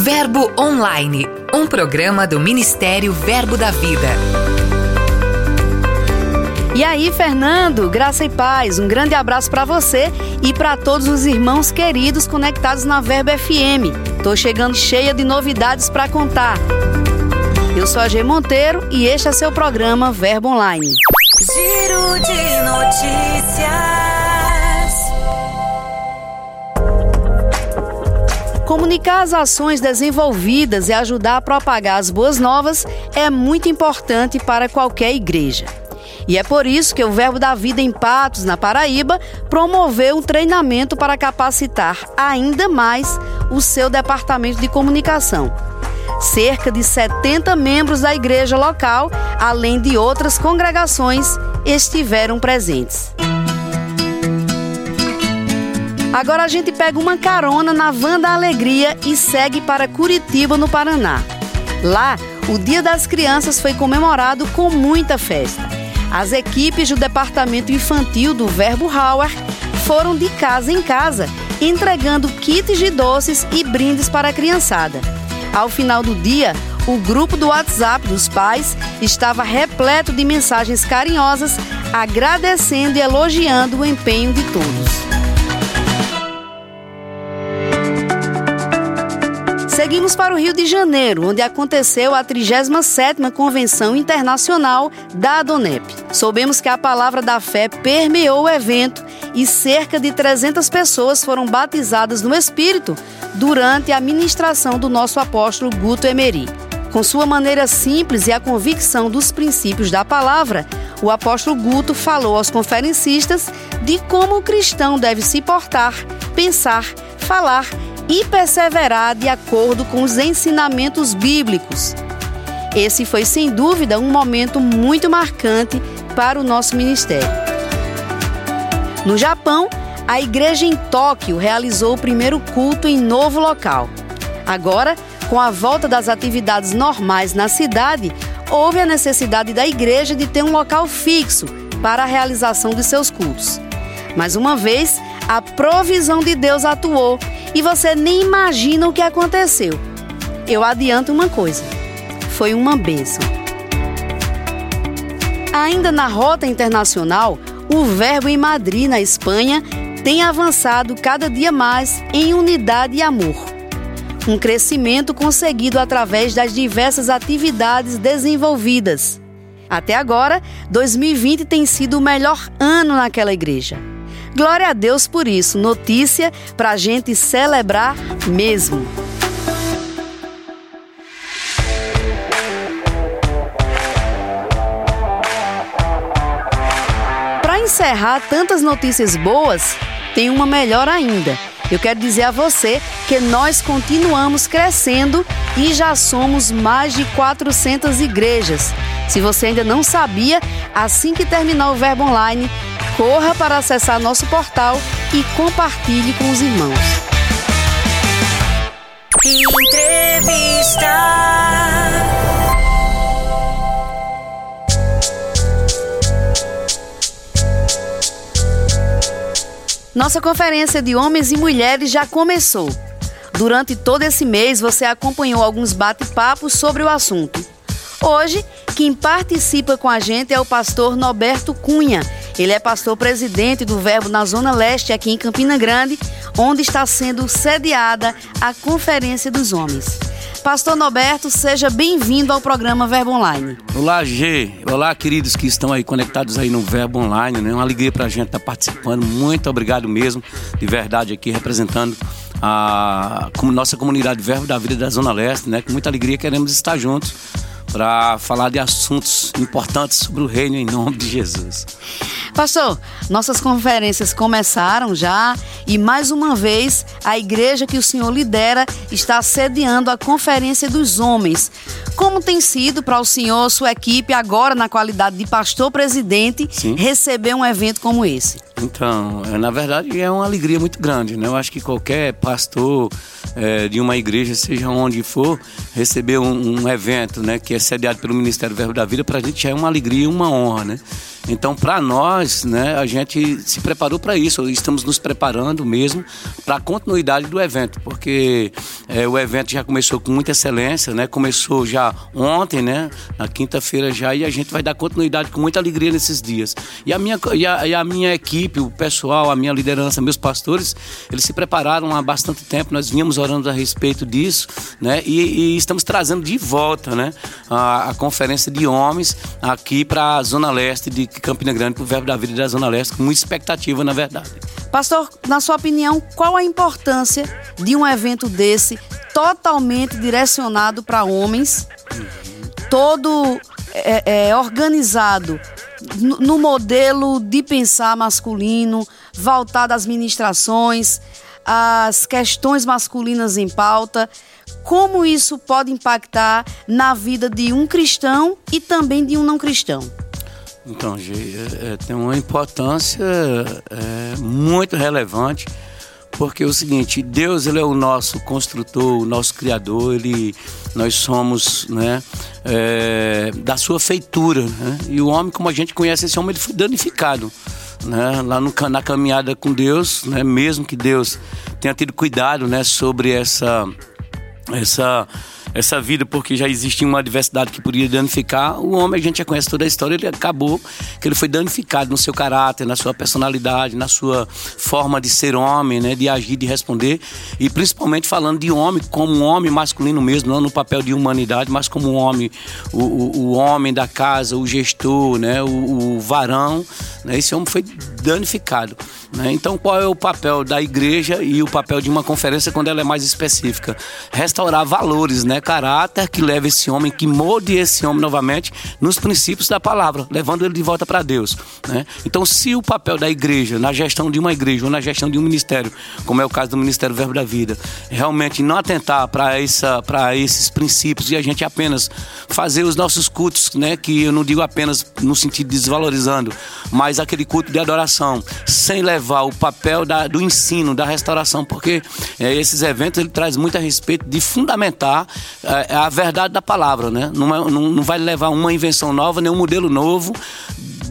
Verbo Online, um programa do Ministério Verbo da Vida. E aí, Fernando, graça e paz, um grande abraço para você e para todos os irmãos queridos conectados na Verbo FM. Tô chegando cheia de novidades para contar. Eu sou a G Monteiro e este é seu programa Verbo Online. Giro de notícias. Comunicar as ações desenvolvidas e ajudar a propagar as boas novas é muito importante para qualquer igreja. E é por isso que o Verbo da Vida em Patos, na Paraíba, promoveu um treinamento para capacitar ainda mais o seu departamento de comunicação. Cerca de 70 membros da igreja local, além de outras congregações, estiveram presentes. Agora a gente pega uma carona na van da alegria e segue para Curitiba, no Paraná. Lá, o Dia das Crianças foi comemorado com muita festa. As equipes do departamento infantil do Verbo Hauer foram de casa em casa, entregando kits de doces e brindes para a criançada. Ao final do dia, o grupo do WhatsApp dos pais estava repleto de mensagens carinhosas, agradecendo e elogiando o empenho de todos. Seguimos para o Rio de Janeiro, onde aconteceu a 37ª Convenção Internacional da Adonep. Soubemos que a palavra da fé permeou o evento e cerca de 300 pessoas foram batizadas no Espírito durante a ministração do nosso apóstolo Guto Emery. Com sua maneira simples e a convicção dos princípios da palavra, o apóstolo Guto falou aos conferencistas de como o cristão deve se portar, pensar, falar e perseverar de acordo com os ensinamentos bíblicos. Esse foi, sem dúvida, um momento muito marcante para o nosso ministério. No Japão, a igreja em Tóquio realizou o primeiro culto em novo local. Agora, com a volta das atividades normais na cidade, houve a necessidade da igreja de ter um local fixo para a realização de seus cultos. Mais uma vez, a provisão de Deus atuou e você nem imagina o que aconteceu. Eu adianto uma coisa: foi uma bênção. Ainda na rota internacional, o Verbo em Madrid, na Espanha, tem avançado cada dia mais em unidade e amor. Um crescimento conseguido através das diversas atividades desenvolvidas. Até agora, 2020 tem sido o melhor ano naquela igreja. Glória a Deus por isso. Notícia para a gente celebrar mesmo. Para encerrar tantas notícias boas, tem uma melhor ainda. Eu quero dizer a você que nós continuamos crescendo e já somos mais de 400 igrejas. Se você ainda não sabia, assim que terminar o Verbo Online, corra para acessar nosso portal e compartilhe com os irmãos. Entrevista. Nossa conferência de homens e mulheres já começou. Durante todo esse mês, você acompanhou alguns bate-papos sobre o assunto. Hoje, quem participa com a gente é o pastor Norberto Cunha ele é pastor presidente do Verbo na Zona Leste, aqui em Campina Grande, onde está sendo sediada a Conferência dos Homens. Pastor Norberto, seja bem-vindo ao programa Verbo Online. Olá, G. Olá, queridos que estão aí conectados aí no Verbo Online. É né? uma alegria para a gente estar tá participando. Muito obrigado mesmo, de verdade, aqui representando a nossa comunidade Verbo da Vida da Zona Leste, né? Com muita alegria queremos estar juntos para falar de assuntos importantes sobre o reino em nome de Jesus. Pastor, nossas conferências começaram já e mais uma vez a igreja que o senhor lidera está sediando a Conferência dos Homens. Como tem sido para o senhor, sua equipe, agora na qualidade de pastor presidente, Sim. receber um evento como esse? Então, é, na verdade é uma alegria muito grande, né? Eu acho que qualquer pastor é, de uma igreja, seja onde for, receber um, um, evento, né, que é sediado pelo Ministério Verbo da Vida, para a gente é uma alegria e uma honra, né? Então, para nós, né, a gente se preparou para isso, estamos nos preparando mesmo para a continuidade do evento, porque é, o evento já começou com muita excelência, né? Começou já ontem, né? Na quinta-feira já, e a gente vai dar continuidade com muita alegria nesses dias. E a minha, e a, e a minha equipe, o pessoal, a minha liderança, meus pastores, eles se prepararam há bastante tempo, nós vínhamos orando a respeito disso, né? E, e estamos trazendo de volta, né? A, a conferência de homens aqui para a Zona Leste de Campina Grande, para o Verbo da Vida da Zona Leste, com muita expectativa, na verdade. Pastor, na sua opinião, qual a importância de um evento desse totalmente direcionado para homens, todo é, é, organizado no modelo de pensar masculino, voltado às ministrações, às questões masculinas em pauta, como isso pode impactar na vida de um cristão e também de um não cristão? Então, G, é, é, tem uma importância é, muito relevante, porque é o seguinte, Deus ele é o nosso construtor, o nosso criador, ele, nós somos né, é, da sua feitura. Né? E o homem, como a gente conhece esse homem, ele foi danificado. Né? Lá no, na caminhada com Deus, né? mesmo que Deus tenha tido cuidado né, sobre essa, essa essa vida porque já existia uma adversidade que podia danificar, o homem, a gente já conhece toda a história, ele acabou que ele foi danificado no seu caráter, na sua personalidade, na sua forma de ser homem, né, de agir, de responder, e principalmente falando de homem como um homem masculino mesmo, não no papel de humanidade, mas como um homem, o, o, o homem da casa, o gestor, né, o, o varão, né, esse homem foi danificado. Né? Então, qual é o papel da igreja e o papel de uma conferência quando ela é mais específica? Restaurar valores, né? caráter que leve esse homem, que molde esse homem novamente nos princípios da palavra, levando ele de volta para Deus. Né? Então, se o papel da igreja, na gestão de uma igreja ou na gestão de um ministério, como é o caso do Ministério Verbo da Vida, realmente não atentar para esses princípios e a gente apenas fazer os nossos cultos, né? que eu não digo apenas no sentido de desvalorizando, mas aquele culto de adoração, sem levar levar o papel da, do ensino, da restauração, porque é, esses eventos ele traz muito a respeito de fundamentar é, a verdade da palavra, né? Não, é, não, não vai levar uma invenção nova, nem um modelo novo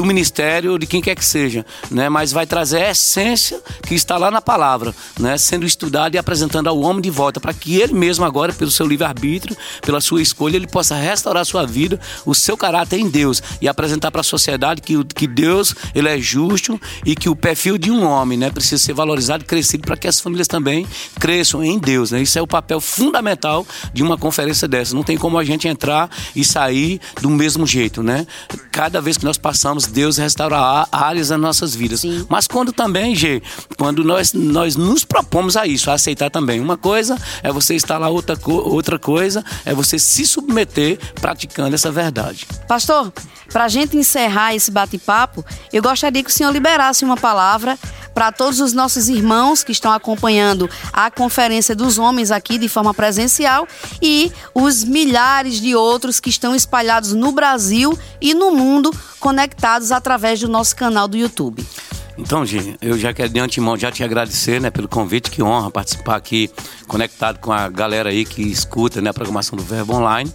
do ministério, de quem quer que seja, né? mas vai trazer a essência que está lá na palavra, né? sendo estudado e apresentando ao homem de volta, para que ele mesmo agora, pelo seu livre-arbítrio, pela sua escolha, ele possa restaurar a sua vida, o seu caráter em Deus e apresentar para a sociedade que, que Deus ele é justo e que o perfil de um homem né, precisa ser valorizado e crescido para que as famílias também cresçam em Deus. Né? Isso é o papel fundamental de uma conferência dessa. Não tem como a gente entrar e sair do mesmo jeito. Né? Cada vez que nós passamos Deus restaurar áreas das nossas vidas. Sim. Mas quando também, G, quando nós, nós nos propomos a isso, a aceitar também. Uma coisa é você estar lá, outra, outra coisa é você se submeter praticando essa verdade. Pastor, para a gente encerrar esse bate-papo, eu gostaria que o senhor liberasse uma palavra para todos os nossos irmãos que estão acompanhando a Conferência dos Homens aqui de forma presencial e os milhares de outros que estão espalhados no Brasil e no mundo conectados através do nosso canal do YouTube. Então, Gi, eu já quero de antemão já te agradecer, né, pelo convite, que honra participar aqui, conectado com a galera aí que escuta, né, a programação do Verbo Online.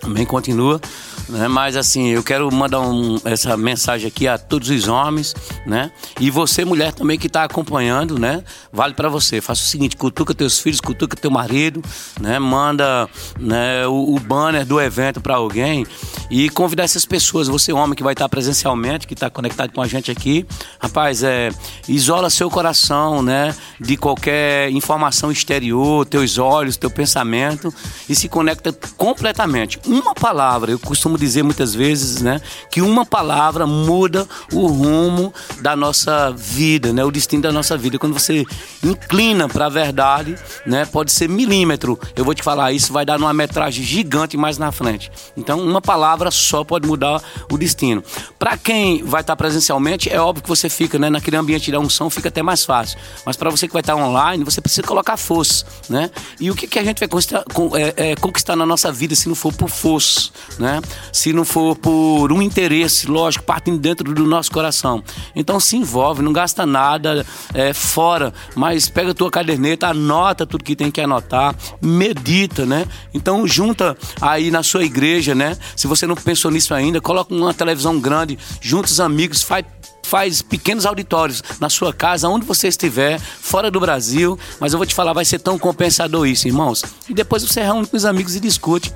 Também continua né? Mas assim, eu quero mandar um, essa mensagem aqui a todos os homens, né? E você, mulher, também que está acompanhando, né? Vale para você. Faça o seguinte: cutuca teus filhos, cutuca teu marido, né? Manda né, o, o banner do evento para alguém e convidar essas pessoas. Você, homem que vai estar presencialmente, que está conectado com a gente aqui, rapaz, é, isola seu coração, né? De qualquer informação exterior, teus olhos, teu pensamento e se conecta completamente. Uma palavra, eu costumo costumo dizer muitas vezes, né, que uma palavra muda o rumo da nossa vida, né, o destino da nossa vida. Quando você inclina para a verdade, né, pode ser milímetro. Eu vou te falar, isso vai dar uma metragem gigante mais na frente. Então, uma palavra só pode mudar o destino. Para quem vai estar presencialmente, é óbvio que você fica, né, naquele ambiente da unção, fica até mais fácil. Mas para você que vai estar online, você precisa colocar força, né? E o que, que a gente vai conquistar, é, é, conquistar na nossa vida se não for por força, né? Se não for por um interesse, lógico, partindo dentro do nosso coração. Então se envolve, não gasta nada é, fora, mas pega a tua caderneta, anota tudo que tem que anotar, medita, né? Então junta aí na sua igreja, né? Se você não pensou nisso ainda, coloca uma televisão grande, junta os amigos, faz faz pequenos auditórios na sua casa, onde você estiver, fora do Brasil. Mas eu vou te falar, vai ser tão compensador isso, irmãos. E depois você reúne com os amigos e discute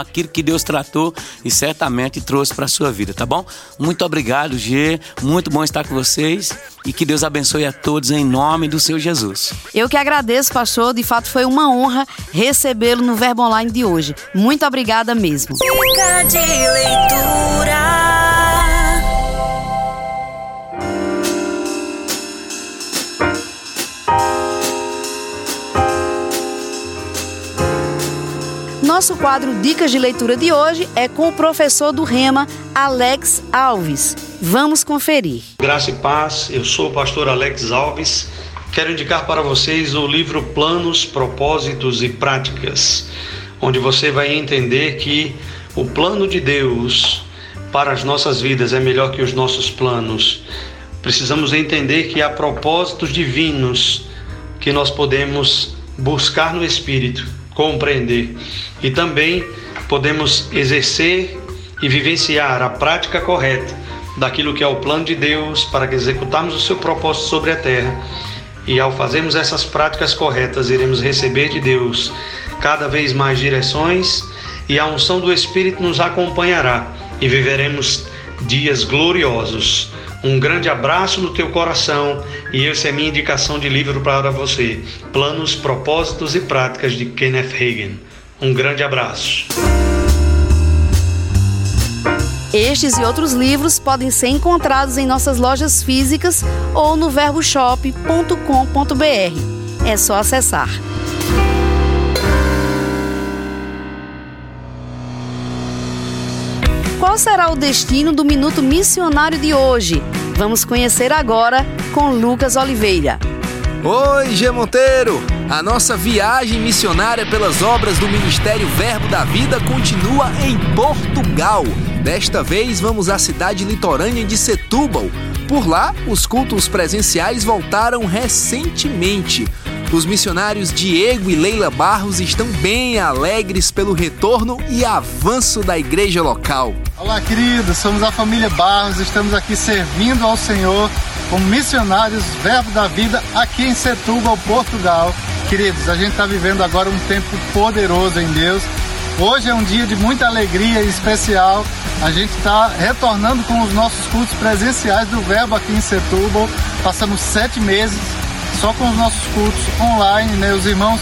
aquilo que Deus tratou e certamente trouxe para a sua vida, tá bom? Muito obrigado, G. Muito bom estar com vocês e que Deus abençoe a todos em nome do seu Jesus. Eu que agradeço, pastor. De fato, foi uma honra recebê-lo no Verbo Online de hoje. Muito obrigada mesmo. Fica de leitura. Nosso quadro Dicas de Leitura de hoje é com o professor do Rema, Alex Alves. Vamos conferir. Graça e paz, eu sou o pastor Alex Alves. Quero indicar para vocês o livro Planos, Propósitos e Práticas, onde você vai entender que o plano de Deus para as nossas vidas é melhor que os nossos planos. Precisamos entender que há propósitos divinos que nós podemos buscar no Espírito compreender. E também podemos exercer e vivenciar a prática correta daquilo que é o plano de Deus para que executarmos o seu propósito sobre a terra. E ao fazermos essas práticas corretas, iremos receber de Deus cada vez mais direções e a unção do Espírito nos acompanhará e viveremos dias gloriosos um grande abraço no teu coração e essa é minha indicação de livro para você: Planos, Propósitos e Práticas de Kenneth Hagen. Um grande abraço. Estes e outros livros podem ser encontrados em nossas lojas físicas ou no verboshop.com.br. É só acessar. Qual será o destino do Minuto Missionário de hoje? Vamos conhecer agora com Lucas Oliveira. Oi, G Monteiro! A nossa viagem missionária pelas obras do Ministério Verbo da Vida continua em Portugal. Desta vez vamos à cidade litorânea de Setúbal. Por lá, os cultos presenciais voltaram recentemente. Os missionários Diego e Leila Barros estão bem alegres pelo retorno e avanço da igreja local. Olá, queridos, somos a família Barros, estamos aqui servindo ao Senhor como missionários Verbo da Vida aqui em Setúbal, Portugal. Queridos, a gente está vivendo agora um tempo poderoso em Deus. Hoje é um dia de muita alegria e especial. A gente está retornando com os nossos cultos presenciais do Verbo aqui em Setúbal. Passamos sete meses só com os nossos cultos online, né? Os irmãos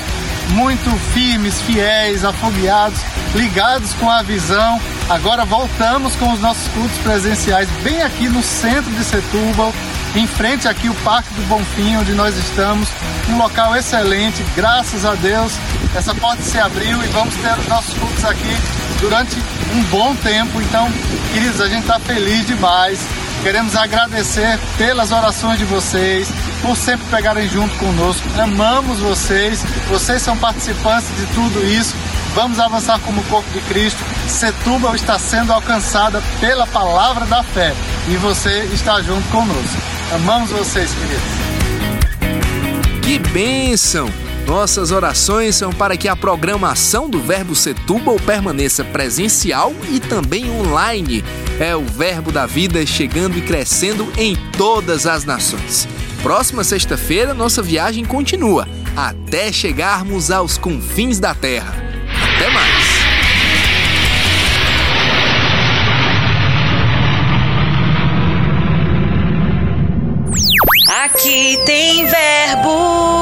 muito firmes, fiéis, afogueados, ligados com a visão. Agora voltamos com os nossos cultos presenciais bem aqui no centro de Setúbal, em frente aqui o Parque do Bonfim, onde nós estamos, um local excelente, graças a Deus. Essa porta se abriu e vamos ter os nossos cultos aqui durante um bom tempo. Então, queridos, a gente está feliz demais. Queremos agradecer pelas orações de vocês, por sempre pegarem junto conosco. Amamos vocês, vocês são participantes de tudo isso. Vamos avançar como corpo de Cristo. Setúbal está sendo alcançada pela palavra da fé e você está junto conosco. Amamos vocês, queridos. Que bênção! Nossas orações são para que a programação do Verbo Setúbal permaneça presencial e também online. É o Verbo da Vida chegando e crescendo em todas as nações. Próxima sexta-feira, nossa viagem continua, até chegarmos aos confins da Terra. Até mais! Aqui tem verbo.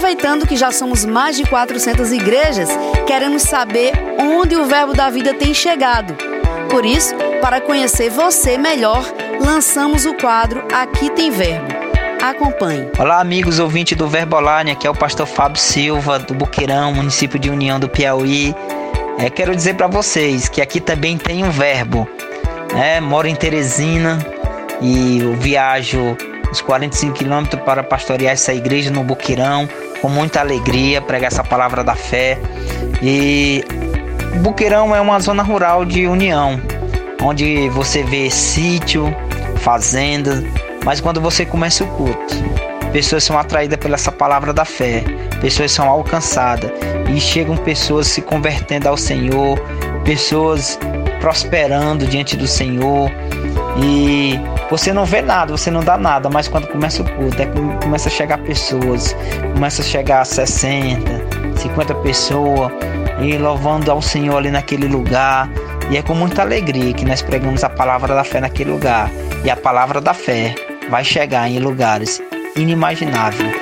Aproveitando que já somos mais de 400 igrejas, queremos saber onde o Verbo da Vida tem chegado. Por isso, para conhecer você melhor, lançamos o quadro Aqui Tem Verbo. Acompanhe. Olá, amigos ouvintes do Verbo Online, aqui é o pastor Fábio Silva, do Buqueirão, município de União do Piauí. É, quero dizer para vocês que aqui também tem um verbo. É, moro em Teresina e eu viajo uns 45 quilômetros para pastorear essa igreja no Boqueirão. com muita alegria, pregar essa palavra da fé. E Buqueirão é uma zona rural de união, onde você vê sítio, fazenda, mas quando você começa o culto, pessoas são atraídas pela essa palavra da fé, pessoas são alcançadas e chegam pessoas se convertendo ao Senhor, pessoas prosperando diante do Senhor e você não vê nada, você não dá nada, mas quando começa o culto, é começa a chegar pessoas, começa a chegar a 60, 50 pessoas e louvando ao Senhor ali naquele lugar. E é com muita alegria que nós pregamos a palavra da fé naquele lugar. E a palavra da fé vai chegar em lugares inimagináveis.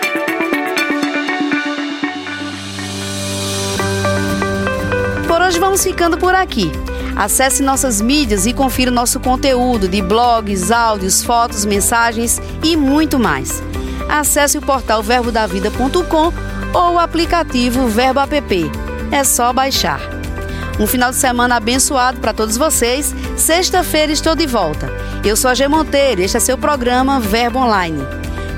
Por hoje vamos ficando por aqui. Acesse nossas mídias e confira nosso conteúdo de blogs, áudios, fotos, mensagens e muito mais. Acesse o portal verbodavida.com ou o aplicativo Verbo App. É só baixar. Um final de semana abençoado para todos vocês. Sexta-feira estou de volta. Eu sou a G Monteiro este é seu programa Verbo Online.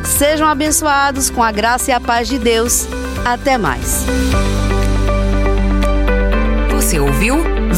Sejam abençoados com a graça e a paz de Deus. Até mais. Você ouviu